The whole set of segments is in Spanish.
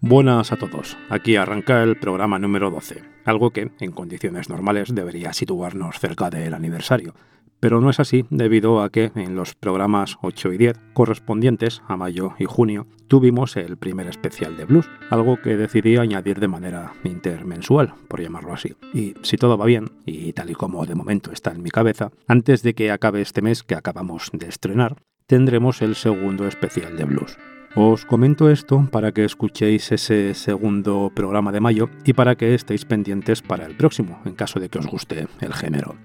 Buenas a todos. Aquí arranca el programa número 12, algo que, en condiciones normales, debería situarnos cerca del aniversario. Pero no es así debido a que en los programas 8 y 10, correspondientes a mayo y junio, tuvimos el primer especial de blues, algo que decidí añadir de manera intermensual, por llamarlo así. Y si todo va bien, y tal y como de momento está en mi cabeza, antes de que acabe este mes que acabamos de estrenar, tendremos el segundo especial de blues. Os comento esto para que escuchéis ese segundo programa de mayo y para que estéis pendientes para el próximo, en caso de que os guste el género.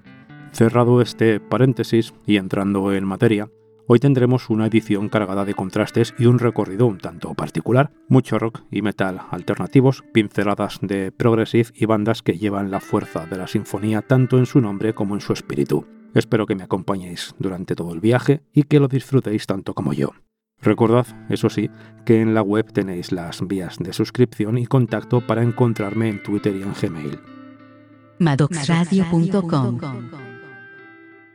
Cerrado este paréntesis y entrando en materia, hoy tendremos una edición cargada de contrastes y un recorrido un tanto particular, mucho rock y metal alternativos, pinceladas de progressive y bandas que llevan la fuerza de la sinfonía tanto en su nombre como en su espíritu. Espero que me acompañéis durante todo el viaje y que lo disfrutéis tanto como yo. Recordad, eso sí, que en la web tenéis las vías de suscripción y contacto para encontrarme en Twitter y en Gmail. Madoxradio.com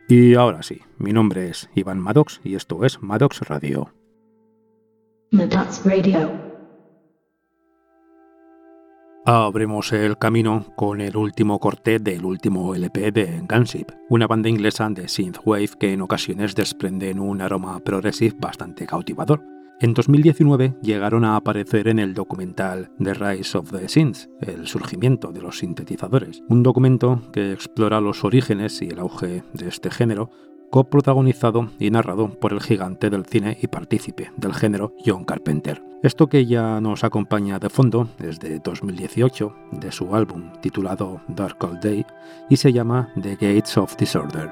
Y ahora sí, mi nombre es Iván Maddox y esto es Maddox Radio. Maddox Radio. Abrimos el camino con el último corte del último LP de Gunship, una banda inglesa de synthwave que en ocasiones desprenden un aroma progressive bastante cautivador. En 2019 llegaron a aparecer en el documental The Rise of the Synths, el surgimiento de los sintetizadores, un documento que explora los orígenes y el auge de este género, coprotagonizado y narrado por el gigante del cine y partícipe del género John Carpenter. Esto que ya nos acompaña de fondo desde 2018 de su álbum titulado Dark All Day y se llama The Gates of Disorder.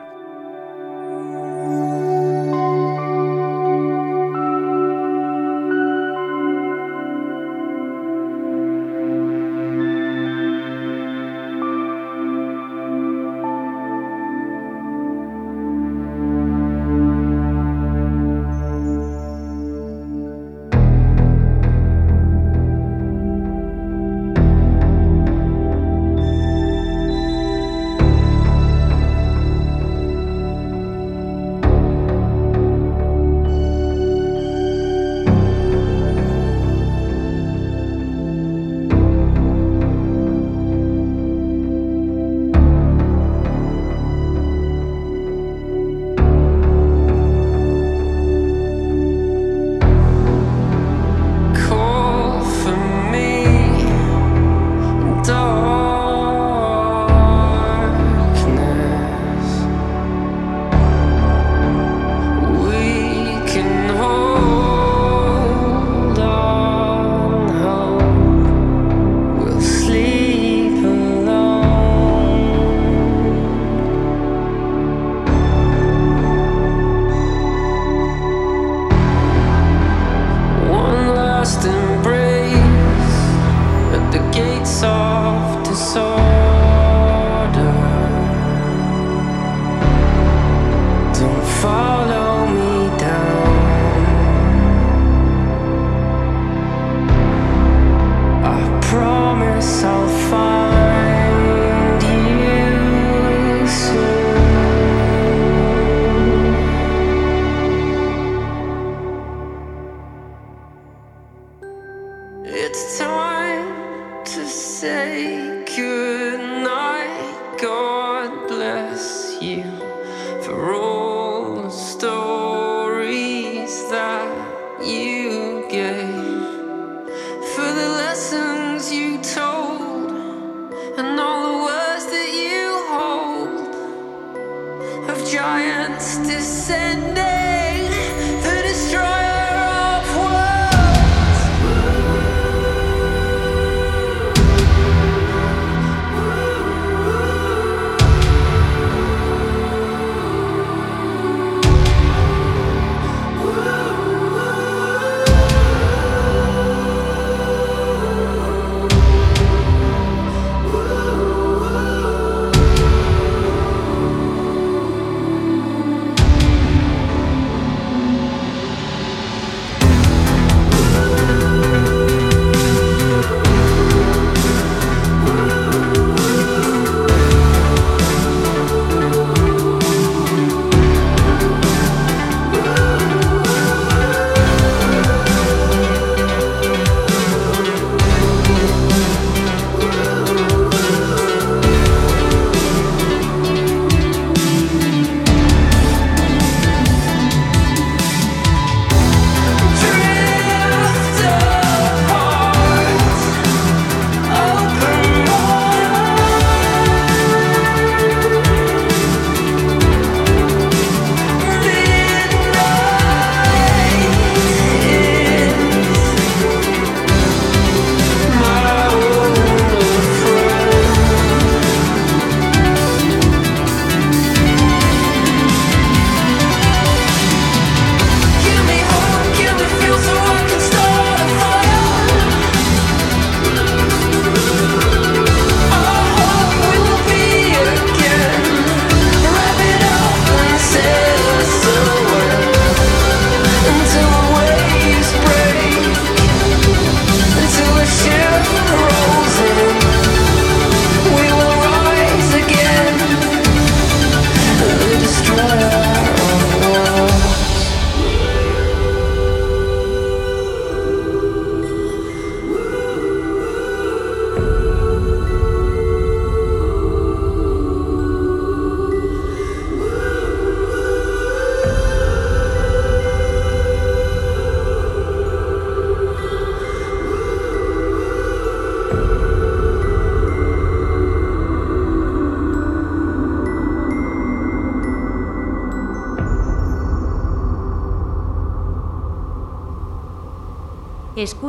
You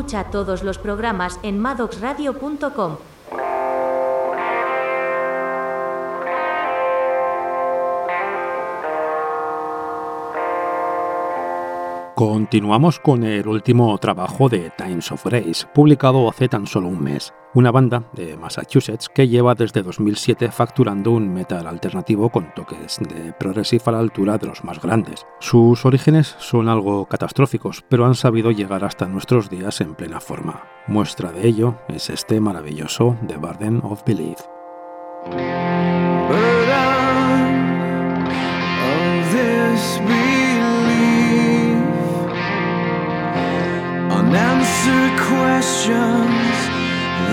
Escucha todos los programas en maddoxradio.com. Continuamos con el último trabajo de Times of Grace, publicado hace tan solo un mes, una banda de Massachusetts que lleva desde 2007 facturando un metal alternativo con toques de progressive a la altura de los más grandes. Sus orígenes son algo catastróficos, pero han sabido llegar hasta nuestros días en plena forma. Muestra de ello es este maravilloso The Burden of Belief.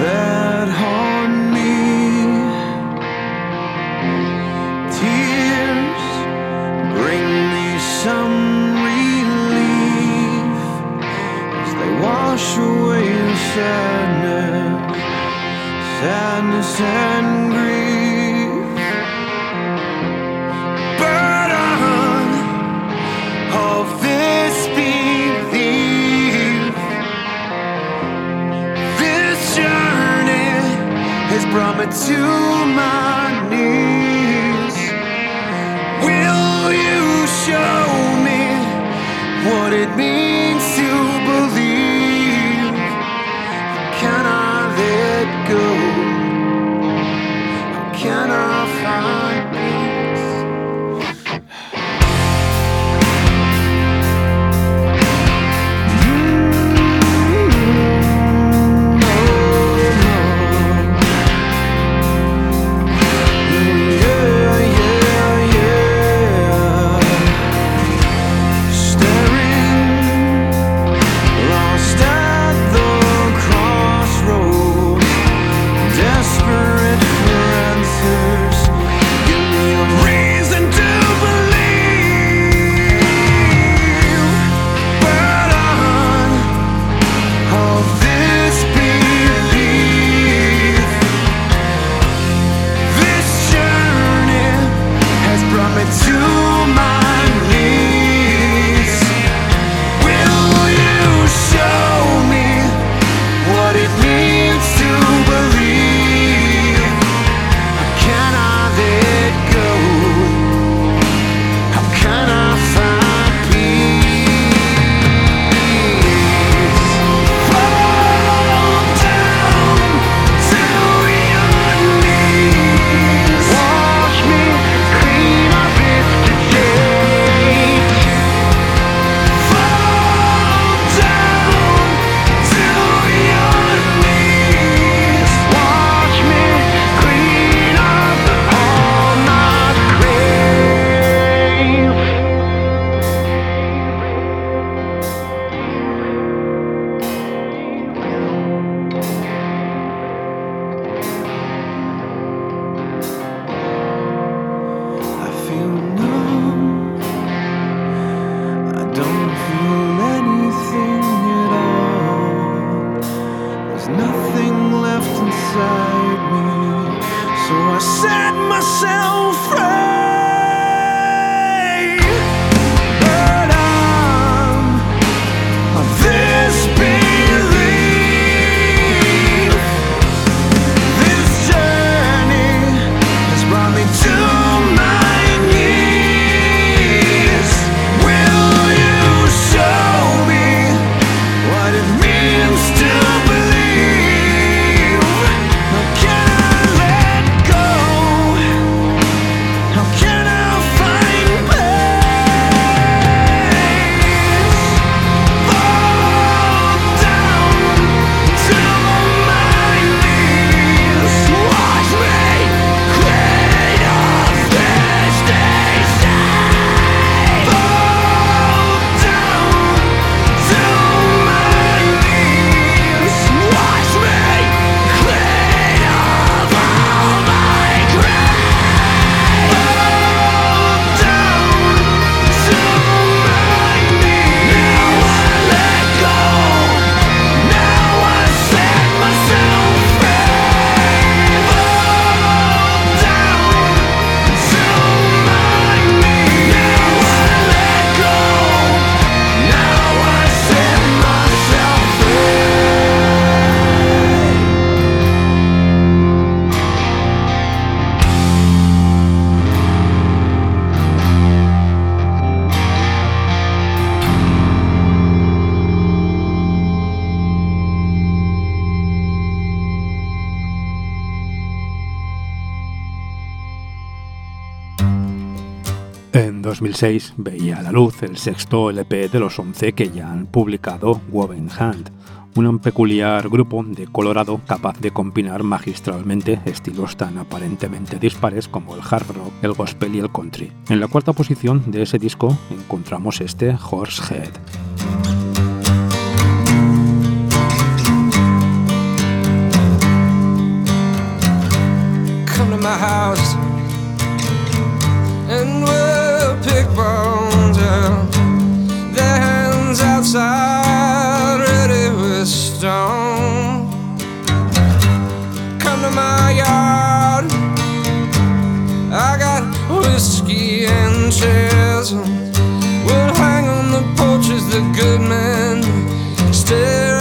That haunt me. Tears bring me some relief as they wash away the sadness, sadness and grief. Has brought me to my knees. Will you show me what it means En 2006 veía a la luz el sexto LP de los 11 que ya han publicado Woven Hand, un peculiar grupo de Colorado capaz de combinar magistralmente estilos tan aparentemente dispares como el hard rock, el gospel y el country. En la cuarta posición de ese disco encontramos este Horsehead. Outside, ready with stone. Come to my yard. I got whiskey and chairs. We'll hang on the porches, the good men stare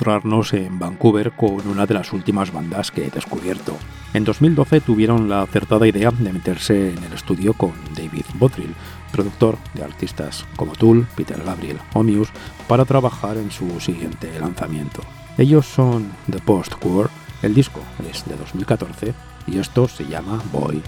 encontrarnos en Vancouver con una de las últimas bandas que he descubierto. En 2012 tuvieron la acertada idea de meterse en el estudio con David Bottrill, productor de artistas como Tool, Peter Gabriel o Muse, para trabajar en su siguiente lanzamiento. Ellos son The Post-War, el disco es de 2014 y esto se llama boy,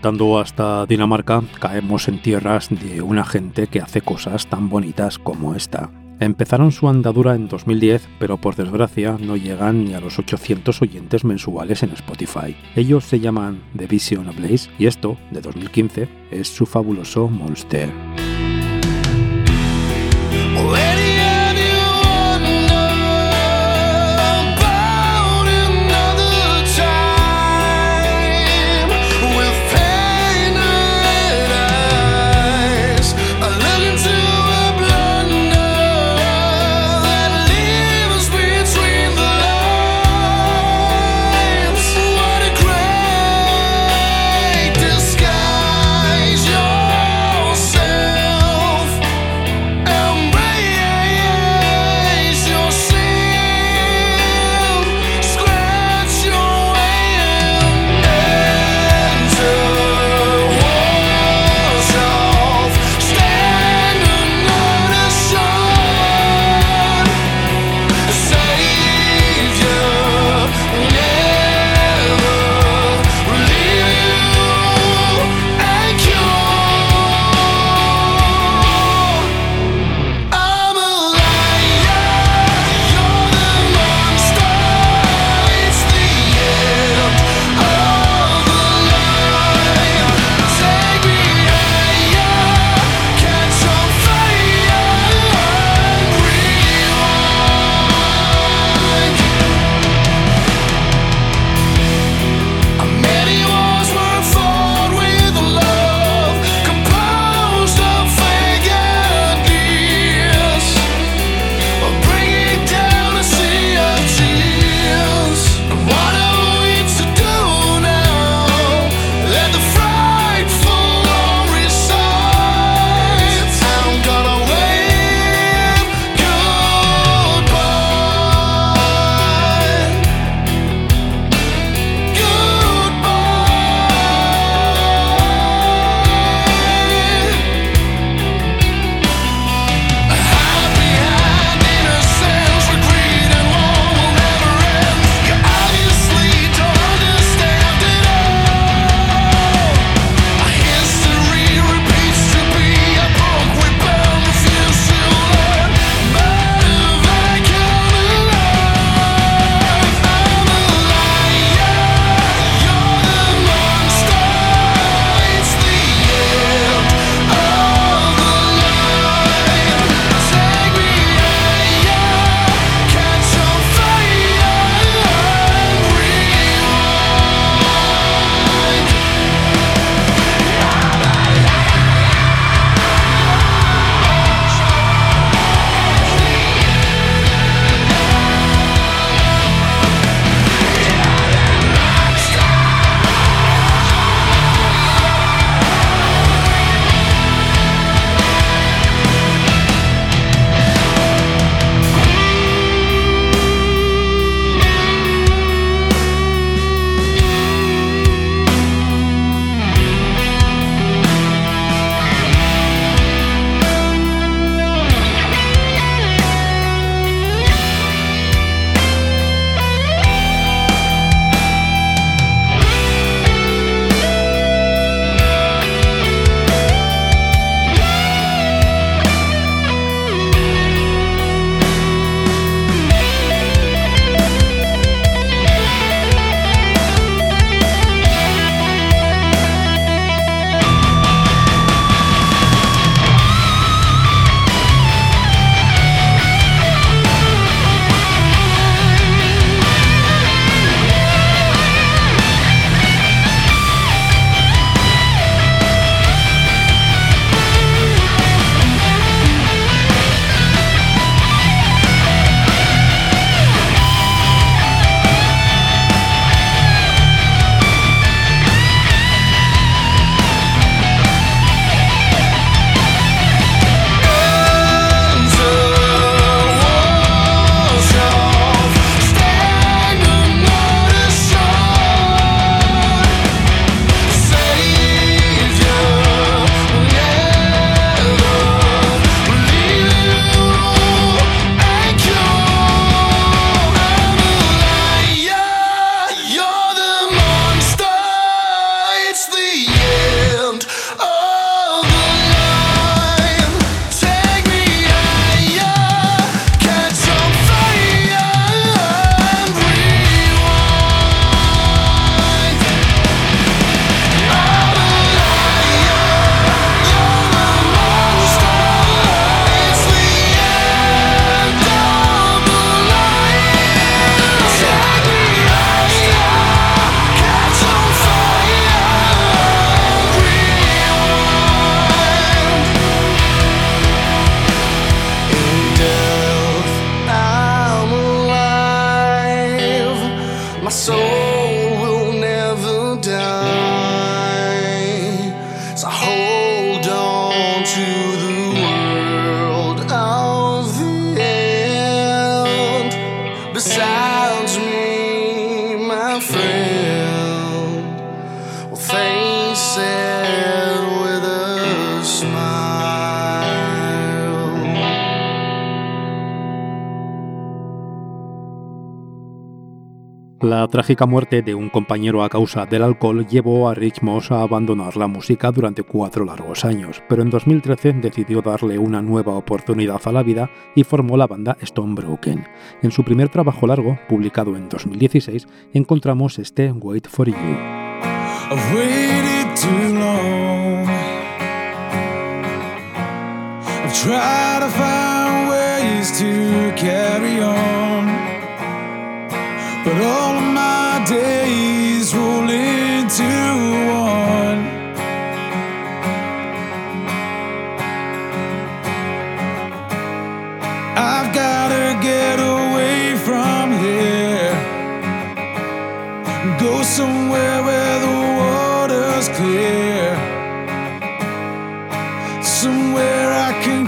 Saltando hasta Dinamarca, caemos en tierras de una gente que hace cosas tan bonitas como esta. Empezaron su andadura en 2010, pero por desgracia no llegan ni a los 800 oyentes mensuales en Spotify. Ellos se llaman The Vision Blaze y esto, de 2015, es su fabuloso Monster. you the La trágica muerte de un compañero a causa del alcohol llevó a Rich Moss a abandonar la música durante cuatro largos años, pero en 2013 decidió darle una nueva oportunidad a la vida y formó la banda Stonebroken. En su primer trabajo largo, publicado en 2016, encontramos este Wait for You. But all of my days roll into one. I've gotta get away from here. Go somewhere where the water's clear. Somewhere I can.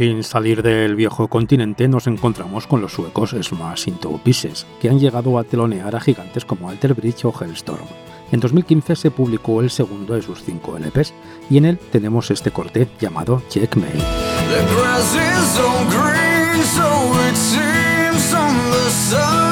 Sin salir del viejo continente nos encontramos con los suecos Smash Into Pieces, que han llegado a telonear a gigantes como Alter Bridge o Hellstorm. En 2015 se publicó el segundo de sus cinco LPs y en él tenemos este corte llamado Checkmate. The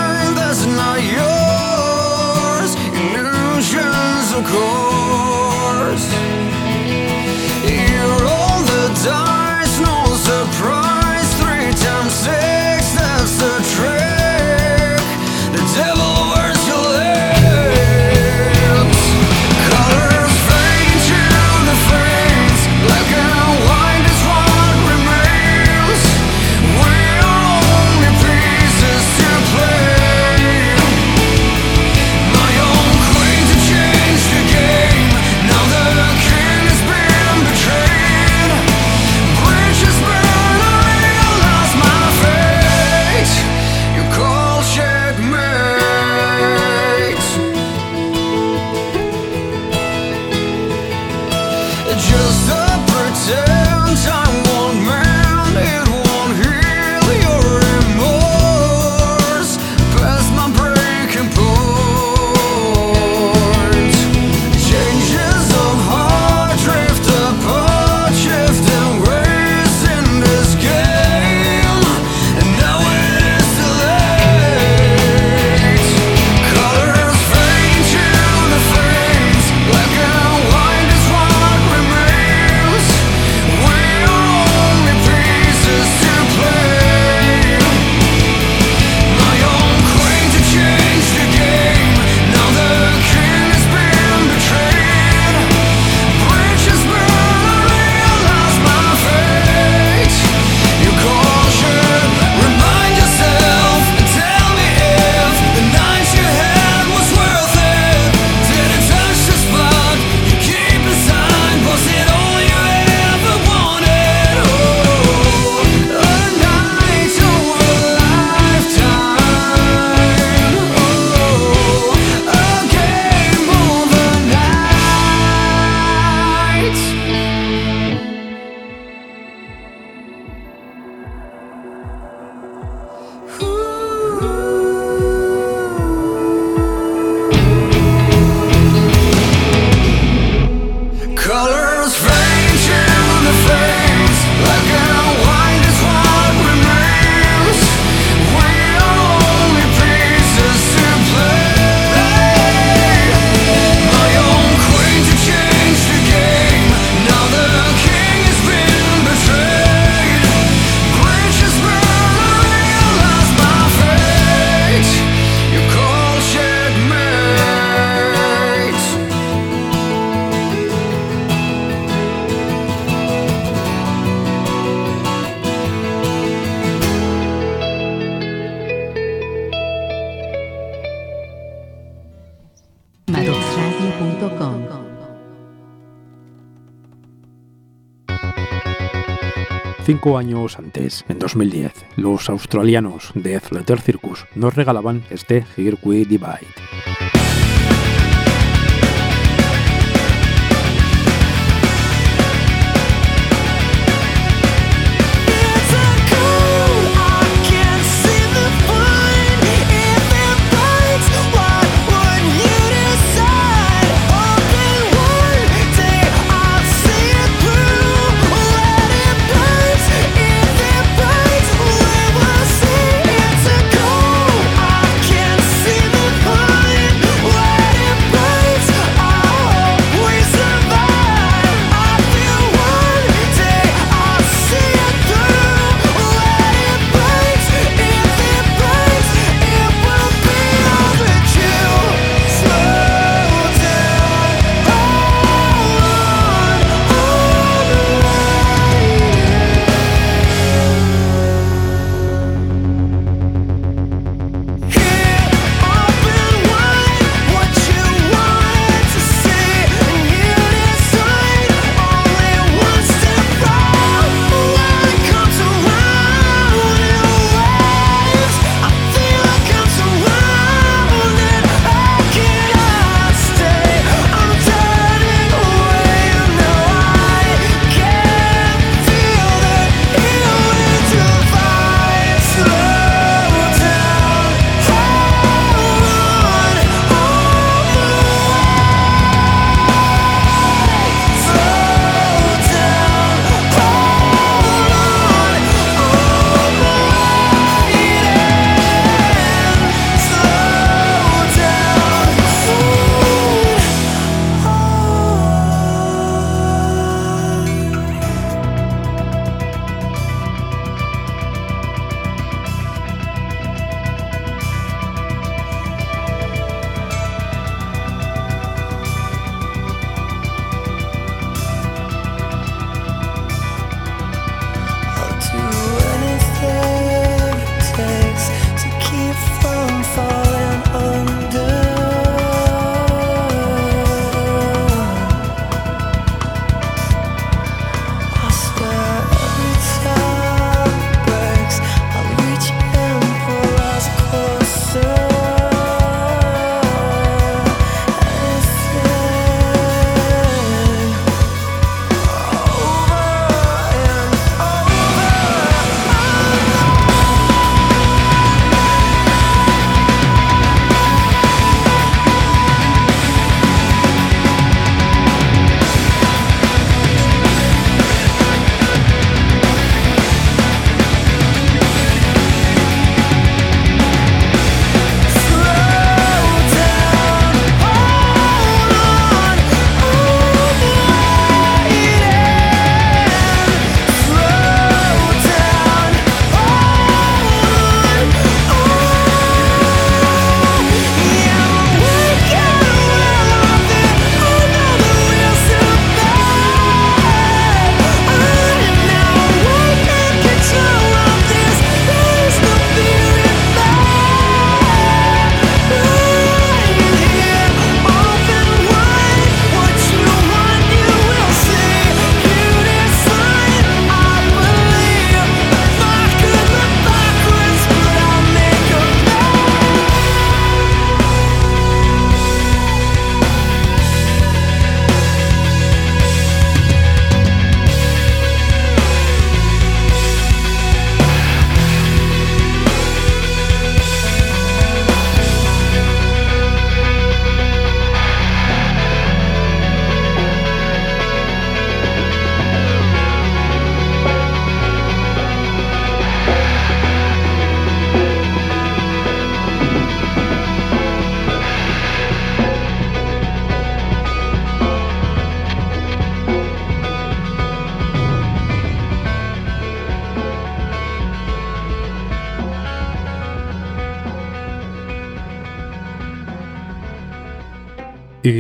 años antes, en 2010, los australianos de Athleter Circus nos regalaban este Here We Divide.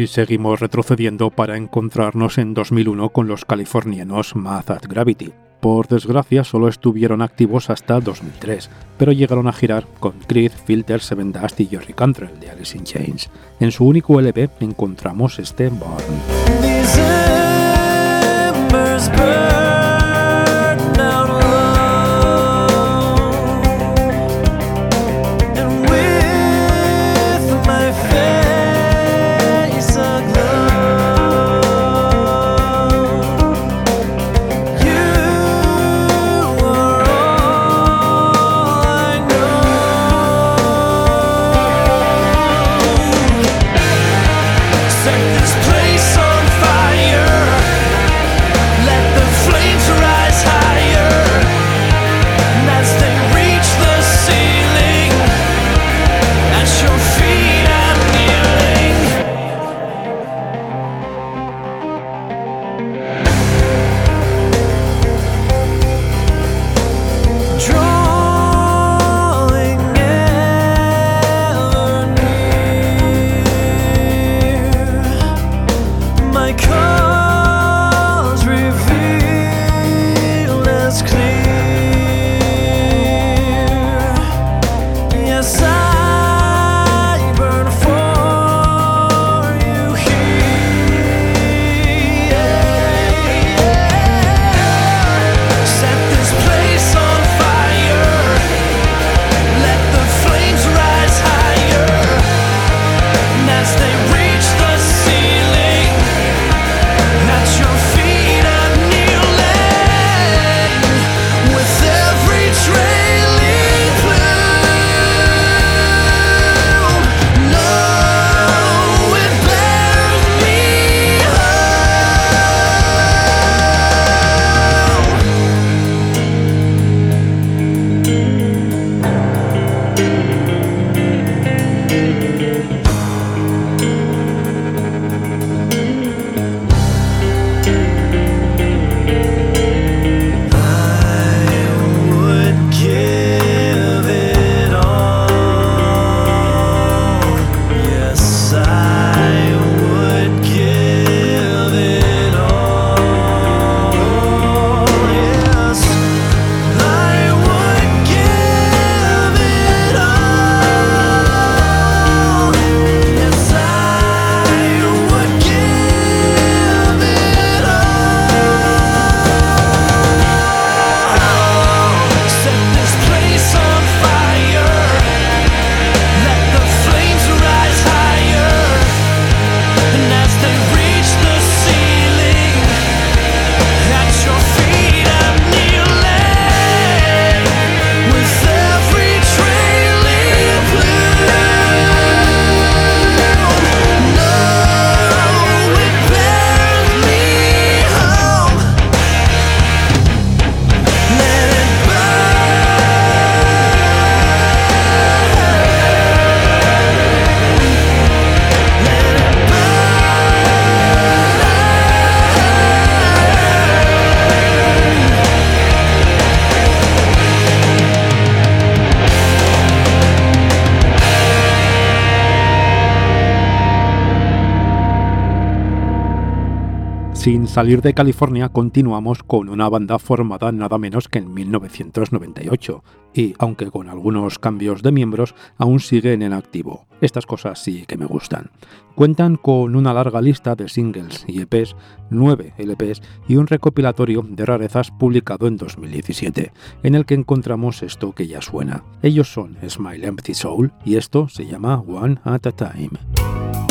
Seguimos retrocediendo para encontrarnos en 2001 con los californianos Math at Gravity. Por desgracia solo estuvieron activos hasta 2003, pero llegaron a girar con Creed, Filter, Seven Dust y Jerry Cantrell de Alice in Chains. En su único LP encontramos este Born. Sin salir de California, continuamos con una banda formada nada menos que en 1998 y, aunque con algunos cambios de miembros, aún siguen en activo. Estas cosas sí que me gustan. Cuentan con una larga lista de singles y EPs, 9 LPs y un recopilatorio de rarezas publicado en 2017, en el que encontramos esto que ya suena. Ellos son Smile Empty Soul y esto se llama One at a Time.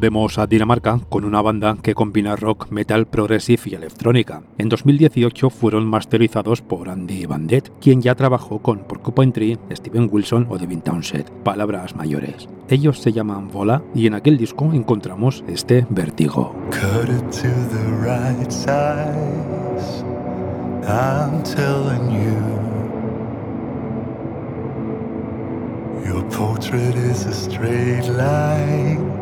Volvemos a Dinamarca con una banda que combina rock, metal, progressive y electrónica. En 2018 fueron masterizados por Andy Bandet, quien ya trabajó con Porcupine Tree, Steven Wilson o Devin Townsend, palabras mayores. Ellos se llaman Vola y en aquel disco encontramos este vértigo. Your portrait is a straight line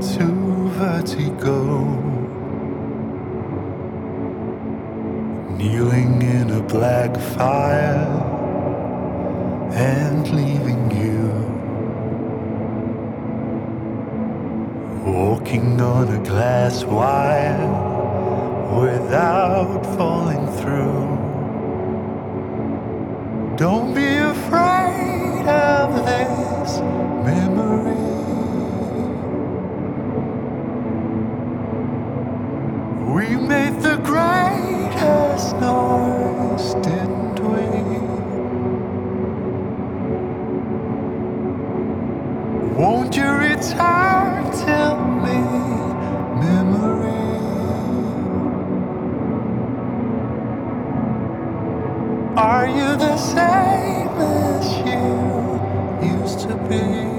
to vertigo. Kneeling in a black fire and leaving you. Walking on a glass wire without falling through. Don't be afraid of this memory. We made the greatest noise, didn't we? Won't you return to me, memory? Are you the same as you used to be?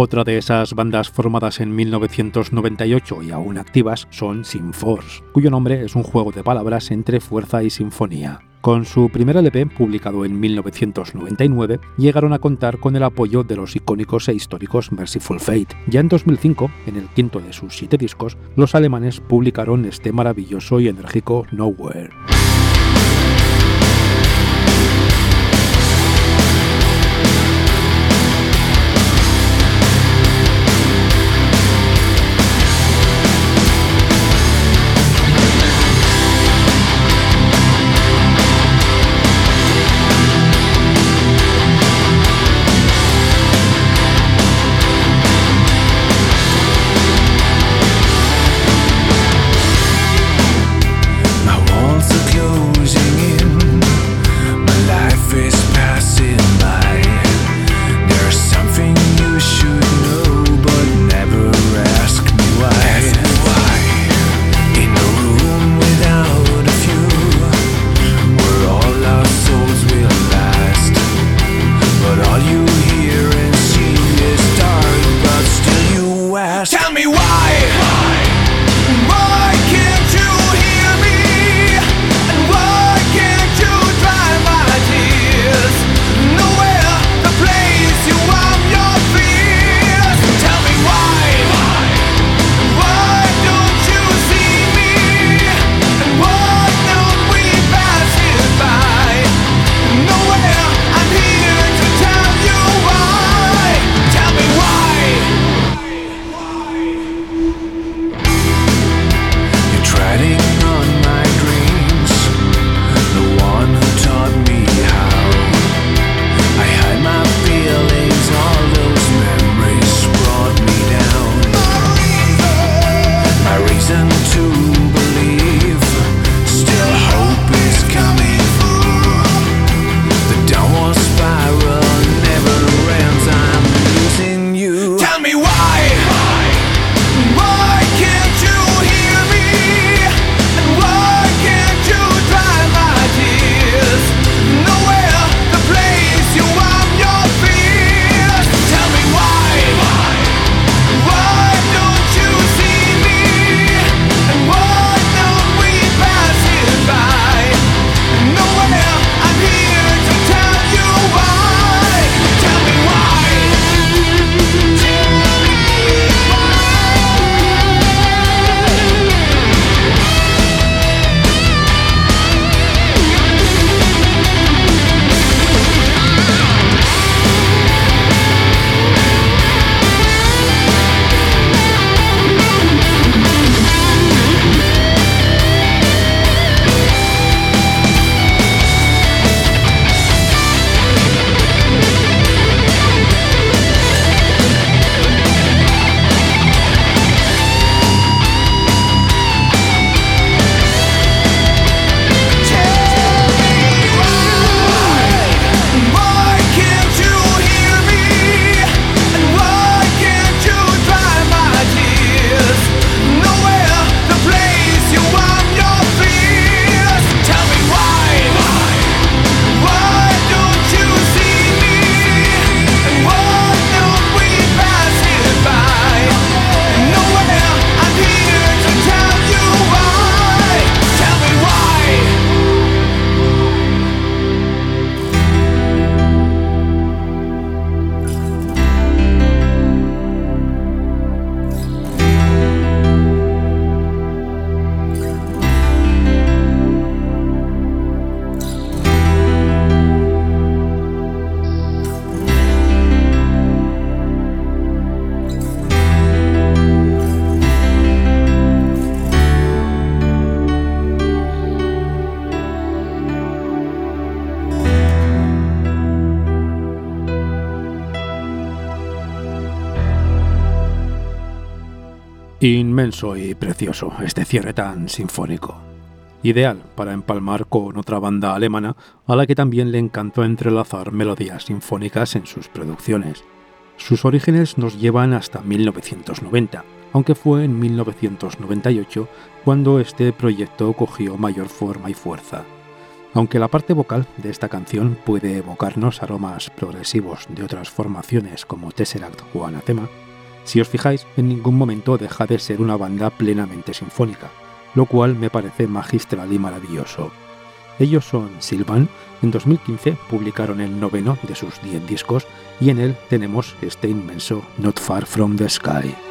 Otra de esas bandas formadas en 1998 y aún activas son Sinforce, cuyo nombre es un juego de palabras entre fuerza y sinfonía. Con su primer LP, publicado en 1999, llegaron a contar con el apoyo de los icónicos e históricos Merciful Fate. Ya en 2005, en el quinto de sus siete discos, los alemanes publicaron este maravilloso y enérgico Nowhere. Inmenso y precioso este cierre tan sinfónico. Ideal para empalmar con otra banda alemana a la que también le encantó entrelazar melodías sinfónicas en sus producciones. Sus orígenes nos llevan hasta 1990, aunque fue en 1998 cuando este proyecto cogió mayor forma y fuerza. Aunque la parte vocal de esta canción puede evocarnos aromas progresivos de otras formaciones como Tesseract o Anathema, si os fijáis, en ningún momento deja de ser una banda plenamente sinfónica, lo cual me parece magistral y maravilloso. Ellos son Silvan, en 2015 publicaron el noveno de sus 10 discos y en él tenemos este inmenso Not Far From the Sky.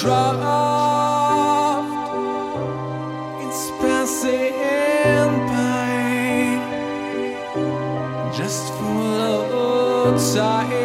Draft, it's passing by just follow time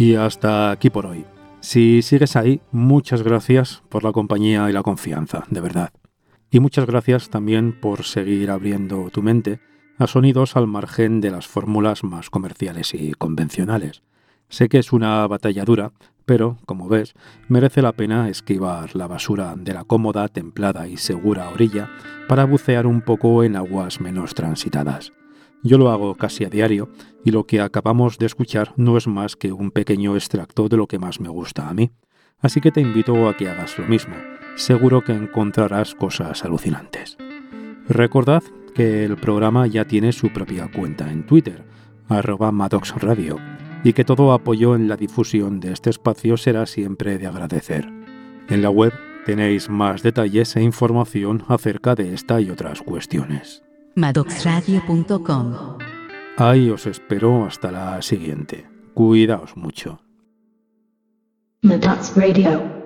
Y hasta aquí por hoy. Si sigues ahí, muchas gracias por la compañía y la confianza, de verdad. Y muchas gracias también por seguir abriendo tu mente a sonidos al margen de las fórmulas más comerciales y convencionales. Sé que es una batalla dura, pero, como ves, merece la pena esquivar la basura de la cómoda, templada y segura orilla para bucear un poco en aguas menos transitadas. Yo lo hago casi a diario y lo que acabamos de escuchar no es más que un pequeño extracto de lo que más me gusta a mí. Así que te invito a que hagas lo mismo. Seguro que encontrarás cosas alucinantes. Recordad que el programa ya tiene su propia cuenta en Twitter, arroba Maddox Radio, y que todo apoyo en la difusión de este espacio será siempre de agradecer. En la web tenéis más detalles e información acerca de esta y otras cuestiones. Madoxradio.com Ahí os espero hasta la siguiente. Cuidaos mucho. Maddox Radio.